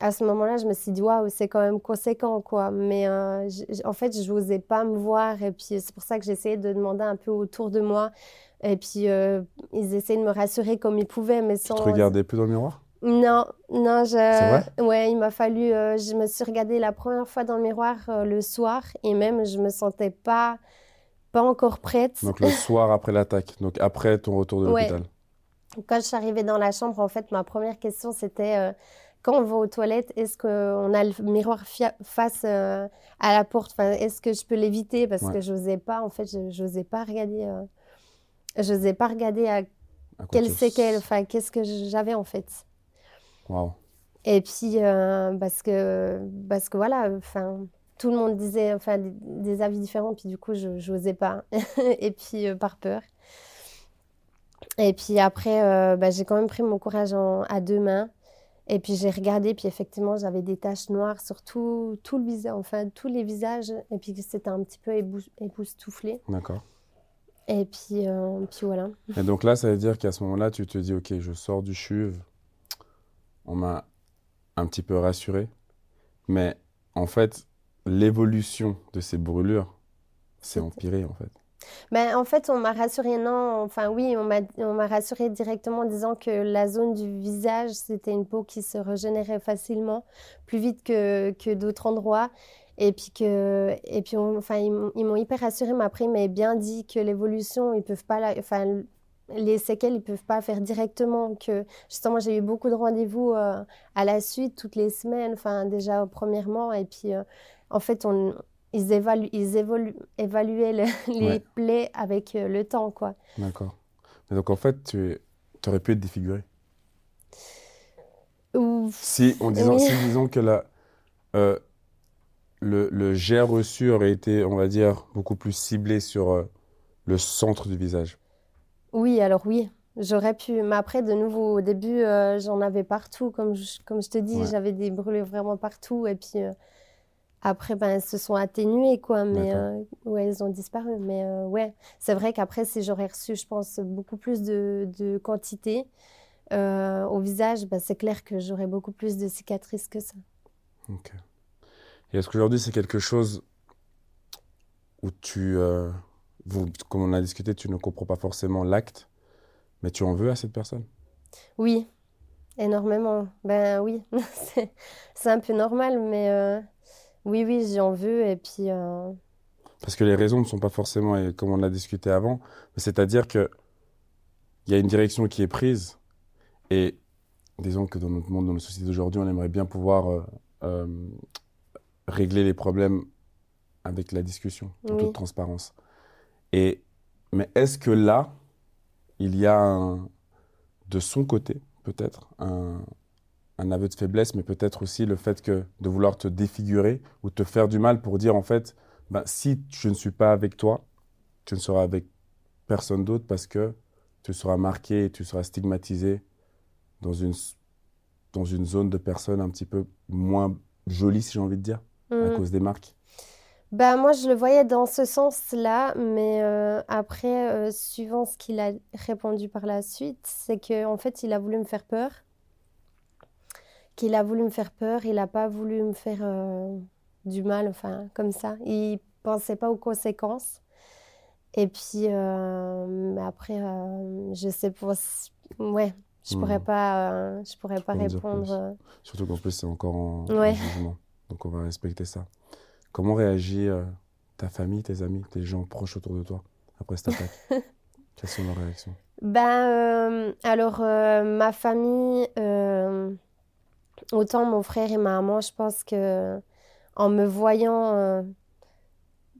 à ce moment-là, je me suis dit, waouh, c'est quand même conséquent, quoi. Mais euh, en fait, je n'osais pas me voir. Et puis, c'est pour ça que j'essayais de demander un peu autour de moi. Et puis, euh, ils essayaient de me rassurer comme ils pouvaient, mais sans... Tu te regardais plus dans le miroir? Non, non, je... Vrai? Ouais, il m'a fallu... Euh, je me suis regardée la première fois dans le miroir le soir. Et même, je me sentais pas, pas encore prête. Donc, le soir après l'attaque. Donc, après ton retour de l'hôpital. Quand je suis arrivée dans la chambre, en fait, ma première question, c'était quand on va aux toilettes, est-ce qu'on a le miroir face euh, à la porte? Enfin, Est-ce que je peux l'éviter? Parce que je n'osais pas, en fait, je n'osais pas regarder, euh, je n'osais pas regarder à, quelle séquelle, enfin, qu'est-ce que j'avais en fait. Wow. Et puis, euh, parce, que, parce que voilà, enfin, tout le monde disait enfin, des, avis différents, puis du coup, je n'osais pas. Et puis, par peur. Et puis après, bah, j'ai quand même pris mon courage à deux mains. Et puis j'ai regardé, puis effectivement, j'avais des taches noires sur tout, tout le visage, enfin tous les visages, et puis c'était un petit peu époustouflé. D'accord. Et puis, euh, puis voilà. Et donc là, ça veut dire qu'à ce moment-là, tu te dis, ok, je sors du chuve, on m'a un petit peu rassuré, mais en fait, l'évolution de ces brûlures s'est empirée en fait. Ben, en fait, on m'a rassuré, non, enfin oui, on m'a rassuré directement en disant que la zone du visage, c'était une peau qui se régénérait facilement, plus vite que, que d'autres endroits. Et puis, que, et puis enfin, ils m'ont hyper rassuré, mais après, ils m'avaient bien dit que l'évolution, ils peuvent pas, enfin, les séquelles, ils peuvent pas faire directement. Que justement, j'ai eu beaucoup de rendez-vous euh, à la suite, toutes les semaines, enfin, déjà premièrement. Et puis, euh, en fait, on, ils, évaluent, ils évoluent, évaluaient les plaies avec euh, le temps, quoi. D'accord. donc, en fait, tu aurais pu être défiguré. Si, en disant, si, disons que la, le, le jet reçu aurait été, on va dire, beaucoup plus ciblé sur le centre du visage. Oui, alors oui, j'aurais pu. Mais après, de nouveau, au début, j'en avais partout. Comme je, comme je te dis, j'avais des brûlures vraiment partout. Et puis, après, ben, elles se sont atténuées, quoi, mais euh, ouais, elles ont disparu. Mais euh, ouais, c'est vrai qu'après, si j'aurais reçu, je pense, beaucoup plus de, de quantité euh, au visage, ben, c'est clair que j'aurais beaucoup plus de cicatrices que ça. Ok. Et est-ce qu'aujourd'hui, c'est quelque chose où tu, vous, comme on a discuté, tu ne comprends pas forcément l'acte, mais tu en veux à cette personne? Oui, énormément. Ben oui, c'est un peu normal, mais oui, oui, j'en veux. Et puis. Euh, Parce que les raisons ne sont pas forcément, comme on a discuté avant, c'est-à-dire que il y a une direction qui est prise et disons que dans notre monde, dans notre société d'aujourd'hui, on aimerait bien pouvoir euh, euh, régler les problèmes avec la discussion, en toute transparence. Et, mais est-ce que là, il y a de son côté, peut-être, un, un aveu de faiblesse, mais peut-être aussi le fait que de vouloir te défigurer ou te faire du mal pour dire en fait, bah, si je ne suis pas avec toi, tu ne seras avec personne d'autre parce que tu seras marqué et tu seras stigmatisé dans une, dans une zone de personnes un petit peu moins jolie, si j'ai envie de dire, à mmh. cause des marques. Bah, moi, je le voyais dans ce sens-là, mais euh, après, euh, suivant ce qu'il a répondu par la suite, c'est qu'en en fait, il a voulu me faire peur qu'il a voulu me faire peur, il n'a pas voulu me faire euh, du mal, enfin, comme ça. Il pensait pas aux conséquences. Et puis, euh, après, je sais pour... Ouais, je pourrais hmm. pas, je pourrais pas répondre. Surtout qu'en plus, c'est encore en, jugement. Donc, on va respecter ça. Comment réagit ta famille, tes amis, tes gens proches autour de toi après cette attaque? Quelles sont leurs réactions? Ben, alors, ma famille autant mon frère et ma maman, je pense que en me voyant euh,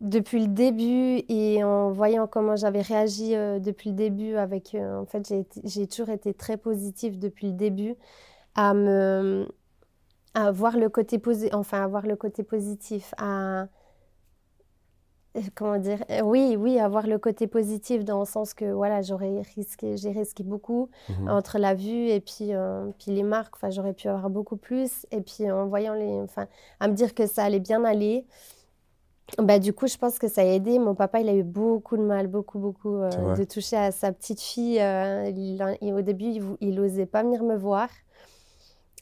depuis le début et en voyant comment j'avais réagi euh, depuis le début avec euh, en fait j'ai toujours été très positive depuis le début à me à voir le côté positif enfin à voir le côté positif à euh, comment dire euh, oui oui avoir le côté positif dans le sens que voilà j'aurais risqué j'ai risqué beaucoup mhm. entre la vue et puis euh, puis les marques. Enfin j'aurais pu avoir beaucoup plus. Et puis en voyant les enfin à me dire que ça allait bien aller bah du coup je pense que ça a aidé. Mon papa il a eu beaucoup de mal beaucoup beaucoup de toucher à sa petite fille il, au début il, il osait pas venir me voir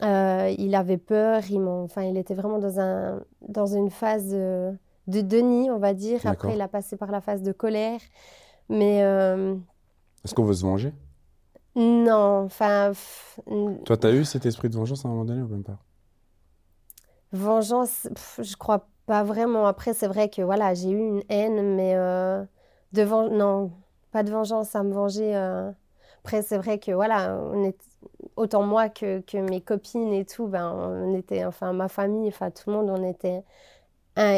il avait peur, il, enfin, il était vraiment dans, un, dans une phase de, de déni, on va dire. Après, il a passé par la phase de colère. Mais. Est-ce qu'on veut se venger? Non, enfin. Toi, tu as eu cet esprit de vengeance à un moment donné ou même pas? Vengeance, je crois pas vraiment. Après, c'est vrai que voilà, j'ai eu une haine, mais euh, de non, pas de vengeance à me venger. Après, c'est vrai que voilà, on est autant moi que, que, mes copines et tout, ben, on était, enfin, ma famille, enfin, tout le monde, on était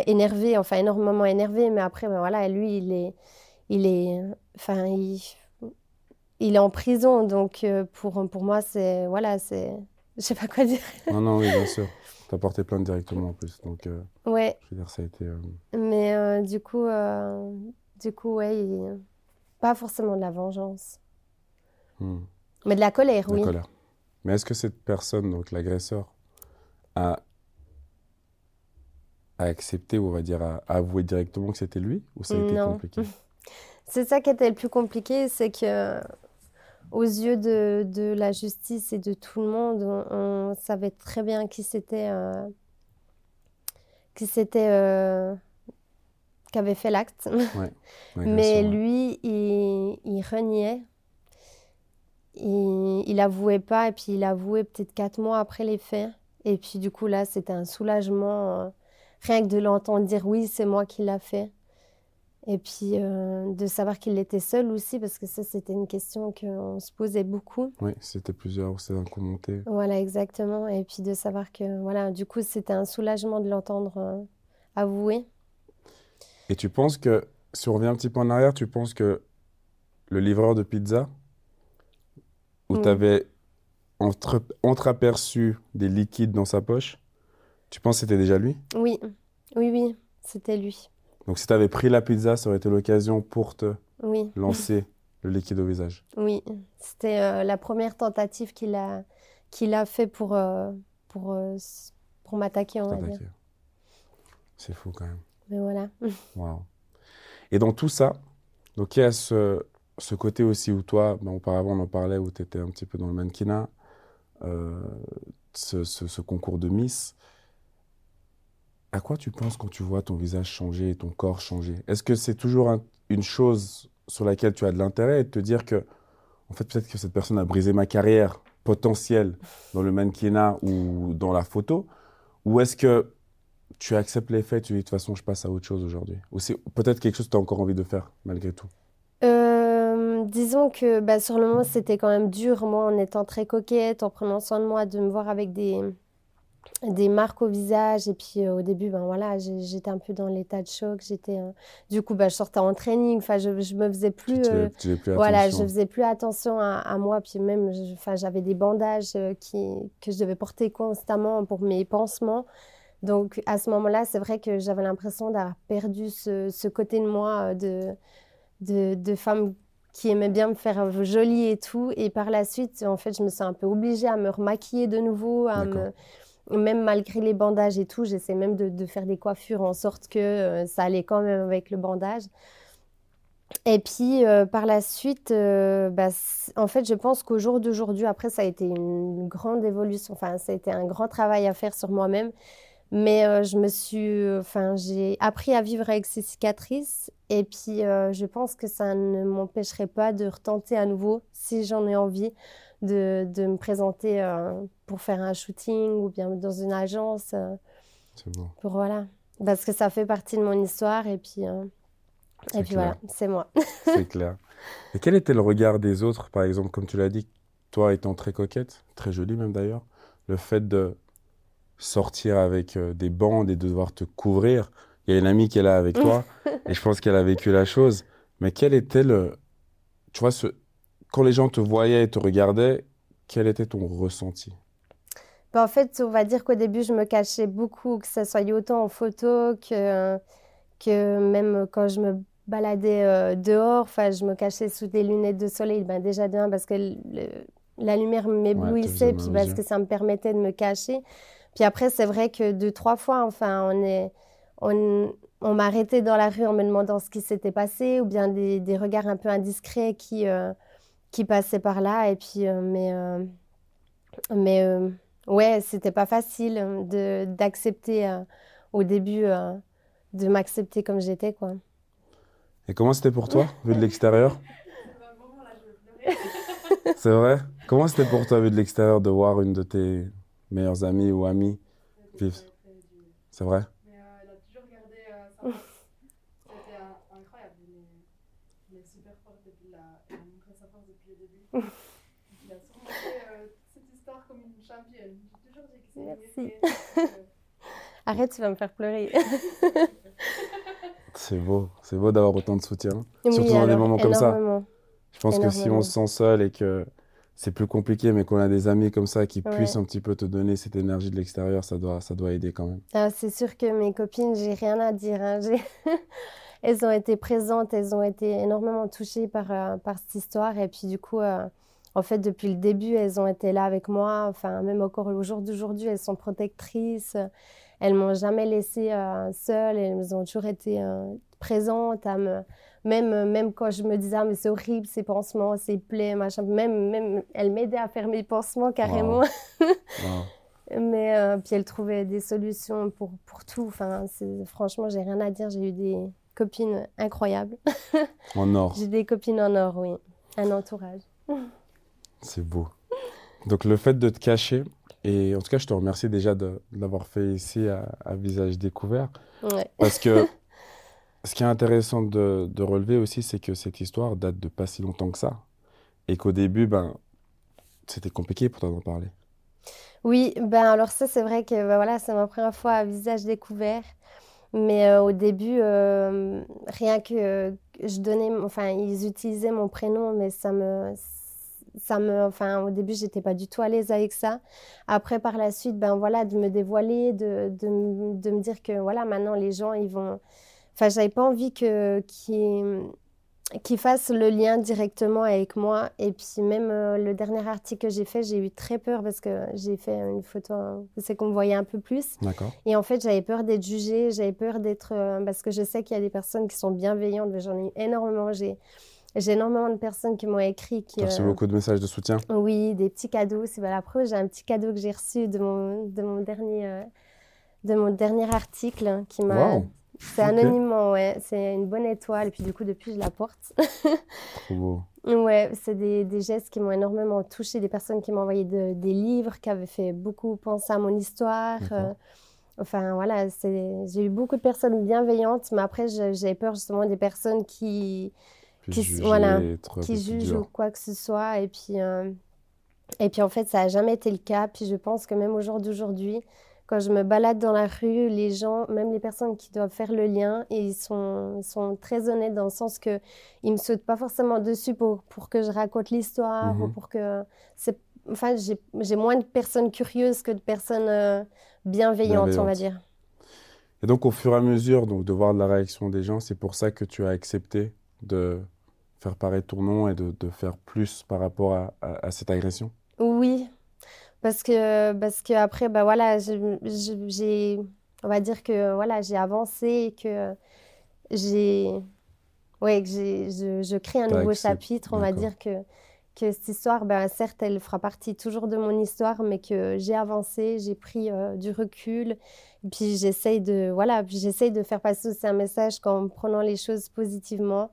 énervé, enfin, énormément énervé. Mais après, ben, voilà, lui, il est, il est, enfin, il, il est en prison, donc euh, pour, pour moi, c'est, voilà, c'est, je sais pas quoi dire. Non, non, oui, bien sûr. T'as porté plainte directement en plus, donc. Euh, ouais. Je veux dire, ça a été. Euh, Mais euh, du coup, du coup, ouais, pas forcément de la vengeance. Hmm. Mais de la colère, oui. La colère. Mais est-ce que cette personne, donc l'agresseur, a, a accepté, ou on va dire, a avoué directement que c'était lui, ou ça a été compliqué? C'est ça qui était le plus compliqué, c'est que aux yeux de, de, la justice et de tout le monde, on, savait très bien qui c'était, euh, qui c'était, euh, qui avait fait l'acte. Mais lui, il, il reniait. Il, il avouait pas, et puis il avouait peut-être quatre mois après les faits. Et puis du coup, là, c'était un soulagement, euh, rien que de l'entendre dire oui, c'est moi qui l'a fait. Et puis euh, de savoir qu'il était seul aussi, parce que ça, c'était une question qu'on se posait beaucoup. Oui, c'était plusieurs, c'est un coup monté. Voilà, exactement. Et puis de savoir que, voilà, du coup, c'était un soulagement de l'entendre euh, avouer. Et tu penses que, si on revient un petit peu en arrière, tu penses que le livreur de pizza, où tu avais entre, entreaperçu des liquides dans sa poche, tu penses que c'était déjà lui? Oui, oui, oui, c'était lui. Donc si tu avais pris la pizza, ça aurait été l'occasion pour te lancer le liquide au visage. Oui, c'était euh, la première tentative qu'il a, qu'il a fait pour, euh, pour, euh, pour m'attaquer, on va dire. C'est fou quand même. Mais voilà. Wow. Et dans tout ça, donc il y a ce, ce côté aussi où toi, ben, auparavant on en parlait, où tu étais un petit peu dans le mannequinat, ce, ce, concours de Miss. À quoi tu penses quand tu vois ton visage changer et ton corps changer? Est-ce que c'est toujours une chose sur laquelle tu as de l'intérêt et de te dire que, en fait, peut-être que cette personne a brisé ma carrière potentielle dans le mannequinat ou dans la photo Ou est-ce que tu acceptes les faits, tu dis de toute façon, je passe à autre chose aujourd'hui? Ou c'est peut-être quelque chose que tu as encore envie de faire malgré tout? euh, Disons que bah, sur le moment, c'était quand même dur, moi, en étant très coquette, en prenant soin de moi, de me voir avec des des marques au visage. Et puis euh, au début ben voilà j'étais un peu dans l'état de choc. J'étais euh, du coup ben, je sortais en training. Enfin je, je me faisais plus, euh, voilà je faisais plus attention à, moi. Puis même enfin j'avais des bandages qui que je devais porter constamment pour mes pansements. Donc à ce moment-là c'est vrai que j'avais l'impression d'avoir perdu ce, ce, côté de moi de, de, de femme qui aimait bien me faire jolie et tout et par la suite en fait je me suis un peu obligée à me remaquiller de nouveau à me même malgré les bandages et tout, j'essaie même de, faire des coiffures en sorte que euh, ça allait quand même avec le bandage. Et puis euh, par la suite, euh, bah, en fait, je pense qu'au jour d'aujourd'hui, après, ça a été une grande évolution. Enfin, ça a été un grand travail à faire sur moi-même. Mais je me suis, enfin, j'ai appris à vivre avec ces cicatrices. Et puis, je pense que ça ne m'empêcherait pas de retenter à nouveau si j'en ai envie de, de me présenter euh, pour faire un shooting ou bien dans une agence. Euh, c'est bon. Pour voilà. Parce que ça fait partie de mon histoire et puis, euh, et puis voilà, c'est moi. c'est clair. Et quel était le regard des autres, par exemple, comme tu l'as dit, toi étant très coquette, très jolie même d'ailleurs, le fait de sortir avec des bandes et de devoir te couvrir. Il y a une amie qui est là avec toi et je pense qu'elle a vécu la chose. Mais quel était le, tu vois, ce, quand les gens te voyaient et te regardaient, quel était ton ressenti? Bah, En fait, on va dire qu'au début, je me cachais beaucoup, que ça soit autant en photo que, que même quand je me baladais euh, dehors. Enfin, je me cachais sous des lunettes de soleil. Ben, déjà d'un, parce que la lumière m'éblouissait, puis parce que ça me permettait de me cacher. Puis après, c'est vrai que deux, trois fois, enfin, on est... On, on m'arrêtait dans la rue en me demandant ce qui s'était passé, ou bien des, des, regards un peu indiscrets qui, euh, qui passait par là. Et puis, euh, mais, euh, mais euh, Ouais, c'était pas facile de d'accepter au début de m'accepter comme j'étais, quoi. Et comment c'était pour toi, vu de l'extérieur? C'est vrai? Comment c'était pour toi, vu de l'extérieur, de voir une de tes meilleures amies ou amies vivre C'est vrai? Mais euh, elle a toujours gardé sa force. C'était incroyable. Elle est, super forte et puis elle a montré sa force depuis le début. Elle a surmonté cette histoire comme une championne. J'ai toujours dit que c'est Merci. Arrête, tu vas me faire pleurer. C'est beau, c'est beau d'avoir autant de soutien. Surtout dans des moments comme ça. Je pense que si on se sent seul et que c'est plus compliqué, mais qu'on a des amis comme ça qui puissent un petit peu te donner cette énergie de l'extérieur, ça doit, ça doit aider quand même. Ah, c'est sûr que mes copines, j'ai rien à dire. Hein. elles ont été présentes, elles ont été énormément touchées par, euh, par cette histoire. Et puis du coup, euh, en fait, depuis le début, elles ont été là avec moi. Enfin, même encore au jour d'aujourd'hui, elles sont protectrices. Elles m'ont jamais laissée euh, seule. Elles ont toujours été présentes à me... Même, même quand je me disais, ah, mais c'est horrible ces pansements, ces plaies, machin. Même, même elles m'aidaient à faire mes pansements carrément. mais euh, puis elles trouvaient des solutions pour, pour tout. Enfin, franchement, j'ai rien à dire. J'ai eu des copines incroyables. En or. j'ai des copines en or, oui. Un entourage. C'est beau. Donc le fait de te cacher, et en tout cas, je te remercie déjà de, l'avoir fait ici à, visage découvert. Parce que ce qui est intéressant de, relever aussi, c'est que cette histoire date de pas si longtemps que ça. Et qu'au début, ben, c'était compliqué pour toi d'en parler. Oui, ben alors ça, c'est vrai que ben, voilà, c'est ma première fois à visage découvert. Mais euh, au début, euh, rien que je donnais, enfin, ils utilisaient mon prénom, mais ça me, ça me, enfin, au début, j'étais pas du tout à l'aise avec ça. Après, par la suite, ben voilà, de me dévoiler, de, de, de me dire que voilà, maintenant les gens, ils vont. Enfin, j'avais pas envie que qu'ils fassent le lien directement avec moi. Et puis même euh, le dernier article que j'ai fait, j'ai eu très peur parce que j'ai fait une photo, c'est qu'on me voyait un peu plus. D'accord. Et en fait, j'avais peur d'être jugée, j'avais peur d'être... Euh, parce que je sais qu'il y a des personnes qui sont bienveillantes, j'en ai eu énormément. J'ai j'ai énormément de personnes qui m'ont écrit. Qui reçu euh, beaucoup de messages de soutien? Oui, des petits cadeaux. C'est la preuve, j'ai un petit cadeau que j'ai reçu de mon, de mon, dernier, euh, de mon dernier article hein, qui m'a. C'est anonymement, ouais. C'est une bonne étoile. Et puis, du coup, depuis, je la porte. Trop beau. Ouais, c'est des, des, gestes qui m'ont énormément touchée. Des personnes qui m'ont envoyé de, des livres, qui avaient fait beaucoup penser à mon histoire. Euh, enfin, voilà, j'ai eu beaucoup de personnes bienveillantes. Mais après, j'avais peur justement des personnes qui qui, voilà, qui jugent ou quoi que ce soit. Et puis, euh, et puis en fait, ça n'a jamais été le cas. Puis je pense que même au jour d'aujourd'hui, quand je me balade dans la rue, les gens, même les personnes qui doivent faire le lien, ils sont, ils sont très honnêtes dans le sens que ils me sautent pas forcément dessus pour, pour que je raconte l'histoire ou mhm. pour que c'est enfin j'ai moins de personnes curieuses que de personnes euh, bienveillantes, on va dire. Et donc au fur et à mesure donc de voir la réaction des gens, c'est pour ça que tu as accepté de faire paraître ton nom et de, de faire plus par rapport à, à, cette agression? Oui, parce que, parce que après, bah voilà, j'ai, on va dire que voilà, j'ai avancé et que j'ai, ouais, que j'ai, je, je, crée un nouveau chapitre. On va dire que, que cette histoire, ben, certes, elle fera partie toujours de mon histoire, mais que j'ai avancé, j'ai pris euh, du recul. Et puis j'essaye de, voilà, j'essaye de faire passer aussi un message en prenant les choses positivement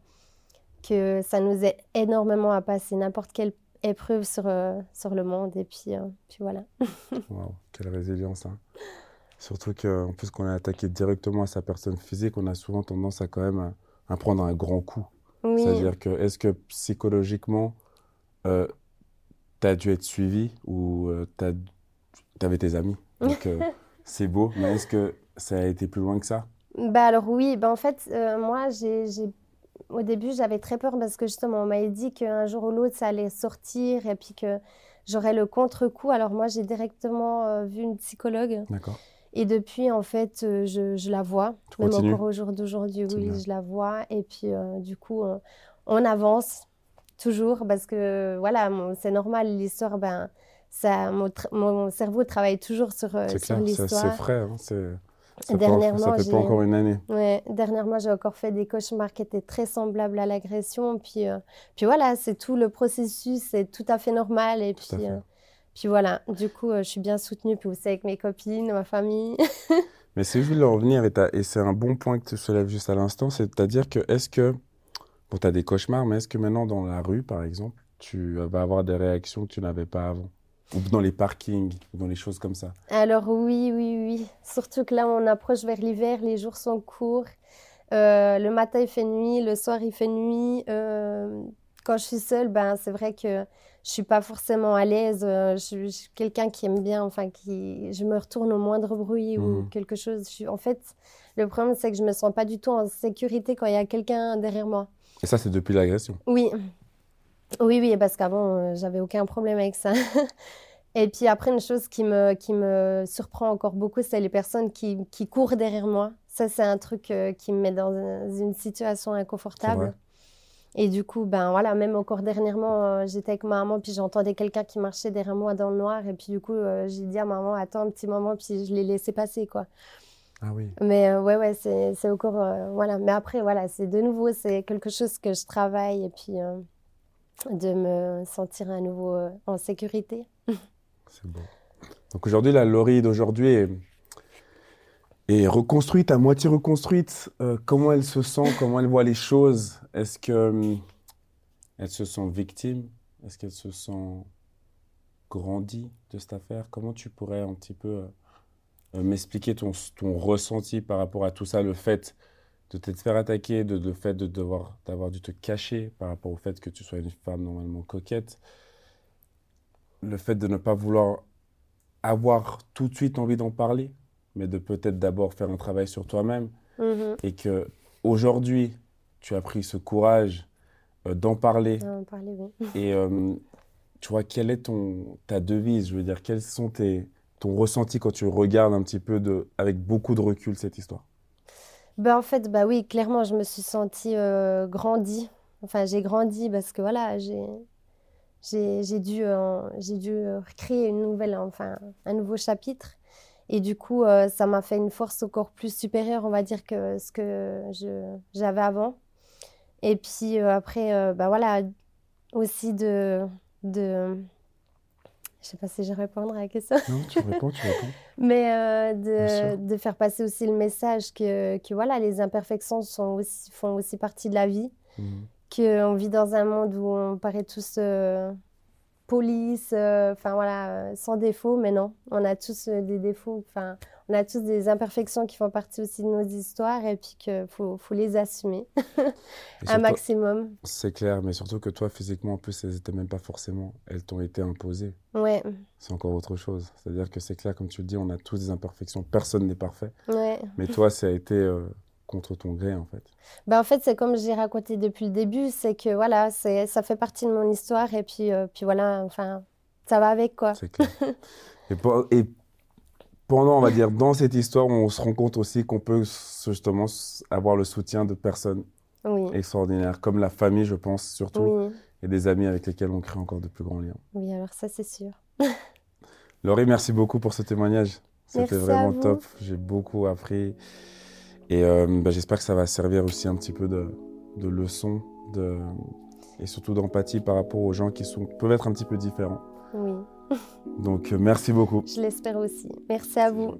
que ça nous aide énormément à passer n'importe quelle épreuve sur, euh, sur le monde. Et puis, euh, puis voilà. Waouh, quelle résilience. Hein. Surtout qu'en plus qu'on est attaqué directement à sa personne physique, on a souvent tendance à quand même à, prendre un grand coup. C'est-à-dire que est-ce que psychologiquement, euh, tu as dû être suivi ou tu avais tes amis? Donc c'est beau, mais est-ce que ça a été plus loin que ça? Bah alors oui, bah en fait, moi j'ai au début, j'avais très peur parce que justement, on m'avait dit qu'un jour ou l'autre, ça allait sortir et puis que j'aurais le contre-coup. Alors moi, j'ai directement euh, vu une psychologue. D'accord. Et depuis, en fait, euh, je, je, la vois. même encore au jour d'aujourd'hui, oui, je la vois. Et puis, euh, du coup, on avance toujours parce que, voilà, c'est normal, l'histoire, ben, ça, mon, mon, cerveau travaille toujours sur, sur l'histoire. C'est frais, hein, dernièrement, ça fait pas encore une année. Ouais, dernièrement, j'ai encore fait des cauchemars qui étaient très semblables à l'agression. Puis, euh, puis voilà, c'est tout le processus, c'est tout à fait normal. Et puis, euh, Puis voilà, du coup, je suis bien soutenue, puis aussi avec mes copines, ma famille. Mais c'est juste de revenir, et, et c'est un bon point que tu soulèves juste à l'instant, c'est-à-dire que est-ce que, bon, tu as des cauchemars, mais est-ce que maintenant dans la rue, par exemple, tu vas avoir des réactions que tu n'avais pas avant? Ou dans les parkings, ou dans les choses comme ça Alors oui, oui, oui. Surtout que là, on approche vers l'hiver, les jours sont courts. Euh, le matin, il fait nuit, le soir, il fait nuit. Euh, quand je suis seule, ben, c'est vrai que je suis pas forcément à l'aise. Euh, je, suis quelqu'un qui aime bien, enfin, qui, je me retourne au moindre bruit ou mmh. quelque chose. Je suis, en fait, le problème, c'est que je me sens pas du tout en sécurité quand il y a quelqu'un derrière moi. Et ça, c'est depuis l'agression Oui. Oui, oui, parce qu'avant, j'avais aucun problème avec ça. Et puis après, une chose qui me, qui me surprend encore beaucoup, c'est les personnes qui, qui courent derrière moi. Ça, c'est un truc qui me met dans une situation inconfortable. Et du coup, ben voilà, même encore dernièrement, euh, j'étais avec ma maman, puis j'entendais quelqu'un qui marchait derrière moi dans le noir. Et puis du coup, euh, j'ai dit à maman, attends un petit moment, puis je l'ai laissé passer, quoi. Ah oui. Mais euh, ouais, ouais, c'est encore. voilà. Mais après, voilà, c'est de nouveau, c'est quelque chose que je travaille, et puis de me sentir à nouveau en sécurité. c'est bon. Donc aujourd'hui, la Laurie d'aujourd'hui est reconstruite, à moitié reconstruite, euh, comment elle se sent, comment elle voit les choses? Est-ce que euh, se sent victime? Est-ce qu'elle se sent grandie de cette affaire? Comment tu pourrais un petit peu euh, m'expliquer ton, ton ressenti par rapport à tout ça, le fait de te faire attaquer, de, le fait de devoir d'avoir dû te cacher par rapport au fait que tu sois une femme normalement coquette, le fait de ne pas vouloir avoir tout de suite envie d'en parler mais de peut-être d'abord faire un travail sur toi-même. Mm-hmm. Et que aujourd'hui, tu as pris ce courage euh, d'en parler. D'en parler, oui. Et euh, tu vois, quelle est ton, ta devise? Je veux dire, quels sont tes, ton ressenti quand tu regardes un petit peu de, avec beaucoup de recul cette histoire? Ben, En fait, bah oui, clairement, je me suis sentie euh, grandie. Enfin, j'ai grandi parce que voilà, j'ai. Dû, j'ai dû créer une nouvelle, enfin, un nouveau chapitre. Et du coup, euh, ça m'a fait une force encore plus supérieure, on va dire, que ce que j'avais avant. Et puis euh, après, euh, bah voilà, aussi de... Je sais pas si je répondre à la question. Non, tu réponds, tu réponds. Mais de, de, faire passer aussi le message que, que voilà, les imperfections sont aussi, font aussi partie de la vie. Mmh. Qu'on vit dans un monde où on paraît tous police, euh, voilà, euh, sans défaut, mais non, on a tous euh, des défauts, enfin, on a tous des imperfections qui font partie aussi de nos histoires et puis qu'il faut, faut, les assumer un maximum. C'est clair, mais surtout que toi, physiquement, en plus, elles n'étaient même pas forcément, elles t'ont été imposées. Ouais. C'est encore autre chose. C'est-à-dire que c'est clair, comme tu le dis, on a tous des imperfections, personne n'est parfait. Ouais. Mais toi, ça a été contre ton gré en fait bah, En fait, c'est comme j'ai raconté depuis le début, c'est que voilà, ça fait partie de mon histoire et puis, euh, puis voilà, enfin, ça va avec quoi. C'est clair. et, pendant, on va dire, dans cette histoire, on se rend compte aussi qu'on peut justement avoir le soutien de personnes extraordinaires, comme la famille, je pense, surtout, et des amis avec lesquels on crée encore de plus grands liens. Oui, alors ça, c'est sûr. Laurie, merci beaucoup pour ce témoignage. C'était vraiment top. J'ai beaucoup appris. Et euh, bah, j'espère que ça va servir aussi un petit peu de, de leçon de, et surtout d'empathie par rapport aux gens qui sont, peuvent être un petit peu différents. Oui. Donc euh, merci beaucoup. Je l'espère aussi. Merci à vous.